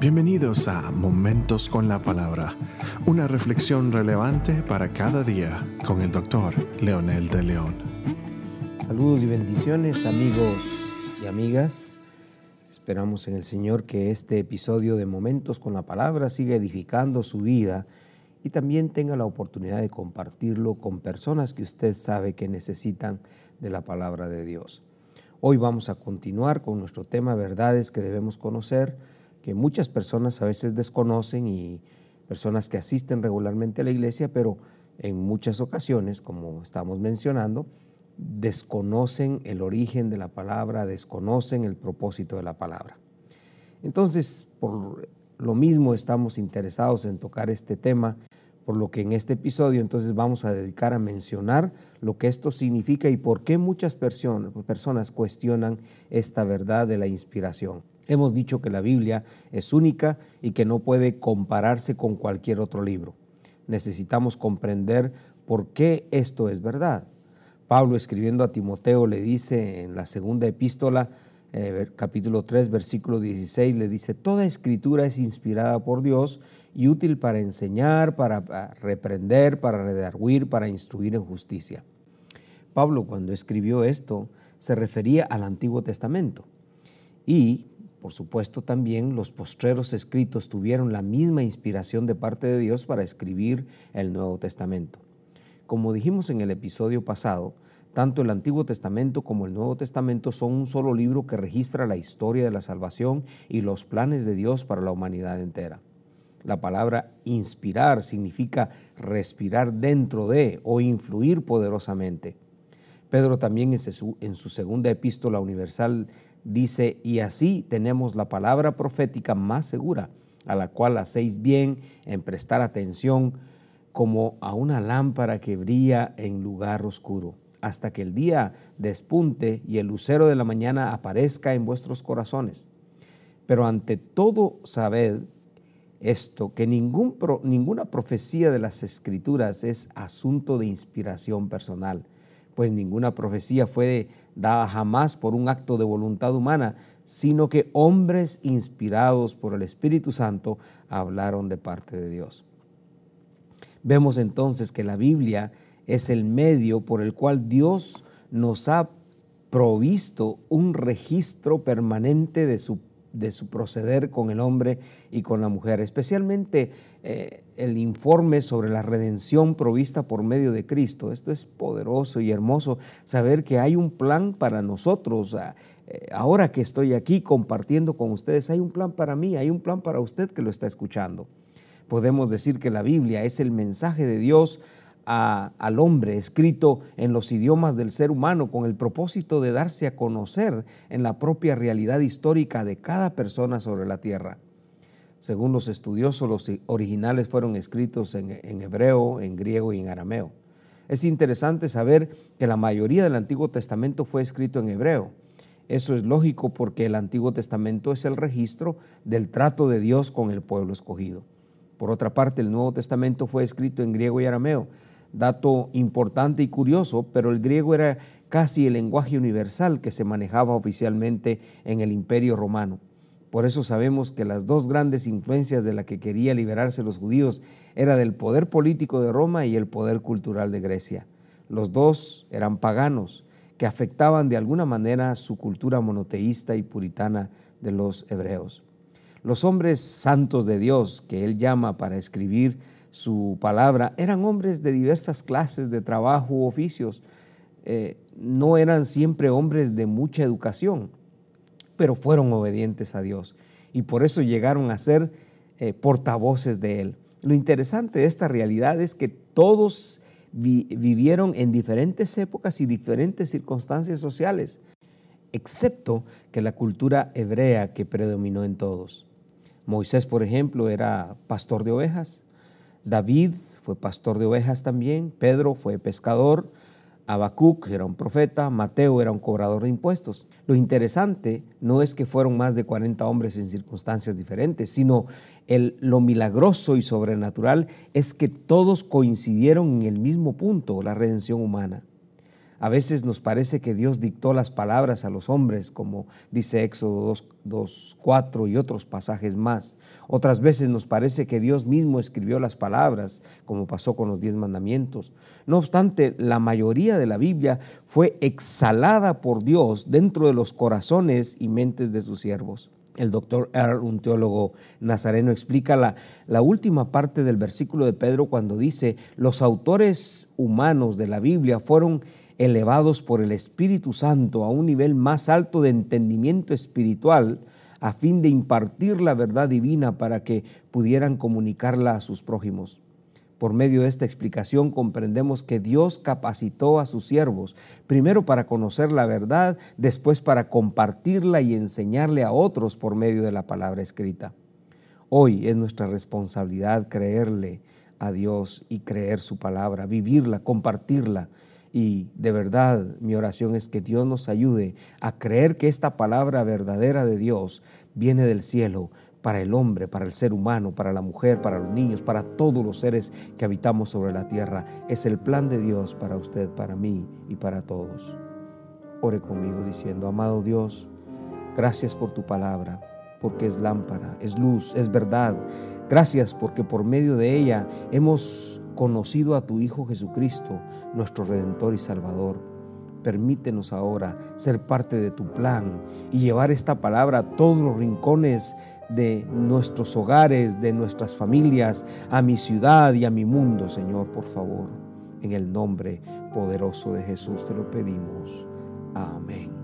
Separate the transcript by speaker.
Speaker 1: Bienvenidos a Momentos con la Palabra, una reflexión relevante para cada día con el doctor Leonel de León.
Speaker 2: Saludos y bendiciones amigos y amigas. Esperamos en el Señor que este episodio de Momentos con la Palabra siga edificando su vida y también tenga la oportunidad de compartirlo con personas que usted sabe que necesitan de la palabra de Dios. Hoy vamos a continuar con nuestro tema verdades que debemos conocer que muchas personas a veces desconocen y personas que asisten regularmente a la iglesia, pero en muchas ocasiones, como estamos mencionando, desconocen el origen de la palabra, desconocen el propósito de la palabra. Entonces, por lo mismo estamos interesados en tocar este tema, por lo que en este episodio entonces vamos a dedicar a mencionar lo que esto significa y por qué muchas personas, personas cuestionan esta verdad de la inspiración. Hemos dicho que la Biblia es única y que no puede compararse con cualquier otro libro. Necesitamos comprender por qué esto es verdad. Pablo escribiendo a Timoteo le dice en la segunda epístola, eh, capítulo 3, versículo 16, le dice, Toda escritura es inspirada por Dios y útil para enseñar, para reprender, para redarguir, para instruir en justicia. Pablo cuando escribió esto se refería al Antiguo Testamento y por supuesto, también los postreros escritos tuvieron la misma inspiración de parte de Dios para escribir el Nuevo Testamento. Como dijimos en el episodio pasado, tanto el Antiguo Testamento como el Nuevo Testamento son un solo libro que registra la historia de la salvación y los planes de Dios para la humanidad entera. La palabra inspirar significa respirar dentro de o influir poderosamente. Pedro también en su, segunda epístola universal dice, y así tenemos la palabra profética más segura, a la cual hacéis bien en prestar atención como a una lámpara que brilla en lugar oscuro, hasta que el día despunte y el lucero de la mañana aparezca en vuestros corazones. Pero ante todo sabed esto, que ningún, ninguna profecía de las escrituras es asunto de inspiración personal pues ninguna profecía fue dada jamás por un acto de voluntad humana, sino que hombres inspirados por el Espíritu Santo hablaron de parte de Dios. Vemos entonces que la Biblia es el medio por el cual Dios nos ha provisto un registro permanente de su de su proceder con el hombre y con la mujer, especialmente eh, el informe sobre la redención provista por medio de Cristo. Esto es poderoso y hermoso saber que hay un plan para nosotros. Ah, eh, ahora que estoy aquí compartiendo con ustedes, hay un plan para mí, hay un plan para usted que lo está escuchando. Podemos decir que la Biblia es el mensaje de Dios al hombre, escrito en los idiomas del ser humano con el propósito de darse a conocer en la propia realidad histórica de cada persona sobre la tierra. Según los estudiosos, los originales fueron escritos en, en hebreo, en griego y en arameo. Es interesante saber que la mayoría del Antiguo Testamento fue escrito en hebreo. Eso es lógico porque el Antiguo Testamento es el registro del trato de Dios con el pueblo escogido. Por otra parte, el Nuevo Testamento fue escrito en griego y arameo, Dato importante y curioso, pero el griego era casi el lenguaje universal que se manejaba oficialmente en el imperio romano. Por eso sabemos que las dos grandes influencias de la que quería liberarse los judíos era del poder político de Roma y el poder cultural de Grecia. Los dos eran paganos que afectaban de alguna manera su cultura monoteísta y puritana de los hebreos. Los hombres santos de Dios que él llama para escribir su palabra, eran hombres de diversas clases de trabajo u oficios. Eh, no eran siempre hombres de mucha educación, pero fueron obedientes a Dios y por eso llegaron a ser eh, portavoces de Él. Lo interesante de esta realidad es que todos vivieron en diferentes épocas y diferentes circunstancias sociales, excepto que la cultura hebrea que predominó en todos. Moisés, por ejemplo, era pastor de ovejas, David fue pastor de ovejas también, Pedro fue pescador, Habacuc era un profeta, Mateo era un cobrador de impuestos. Lo interesante no es que fueron más de 40 hombres en circunstancias diferentes, sino el, lo milagroso y sobrenatural es que todos coincidieron en el mismo punto, la redención humana. A veces nos parece que Dios dictó las palabras a los hombres, como dice Éxodo 2, 4 y otros pasajes más. Otras veces nos parece que Dios mismo escribió las palabras, como pasó con los diez mandamientos. No obstante, la mayoría de la Biblia fue exhalada por Dios dentro de los corazones y mentes de sus siervos. El doctor Earl, un teólogo nazareno, explica la, la, última parte del versículo de Pedro cuando dice, los autores humanos de la Biblia fueron elevados por el Espíritu Santo a un nivel más alto de entendimiento espiritual a fin de impartir la verdad divina para que pudieran comunicarla a sus prójimos. Por medio de esta explicación comprendemos que Dios capacitó a sus siervos, primero para conocer la verdad, después para compartirla y enseñarle a otros por medio de la palabra escrita. Hoy es nuestra responsabilidad creerle a Dios y creer su palabra, vivirla, compartirla y de verdad mi oración es que Dios nos ayude a creer que esta palabra verdadera de Dios viene del cielo para el hombre, para el ser humano, para la mujer, para los niños, para todos los seres que habitamos sobre la tierra. Es el plan de Dios para usted, para mí y para todos. Ore conmigo diciendo, amado Dios, gracias por tu palabra, porque es lámpara, es luz, es verdad. Gracias porque por medio de ella hemos conocido a tu Hijo Jesucristo, nuestro Redentor y Salvador. Permítenos ahora ser parte de tu plan y llevar esta palabra a todos los rincones de nuestros hogares, de nuestras familias, a mi ciudad y a mi mundo, Señor, por favor. En el nombre poderoso de Jesús te lo pedimos. Amén.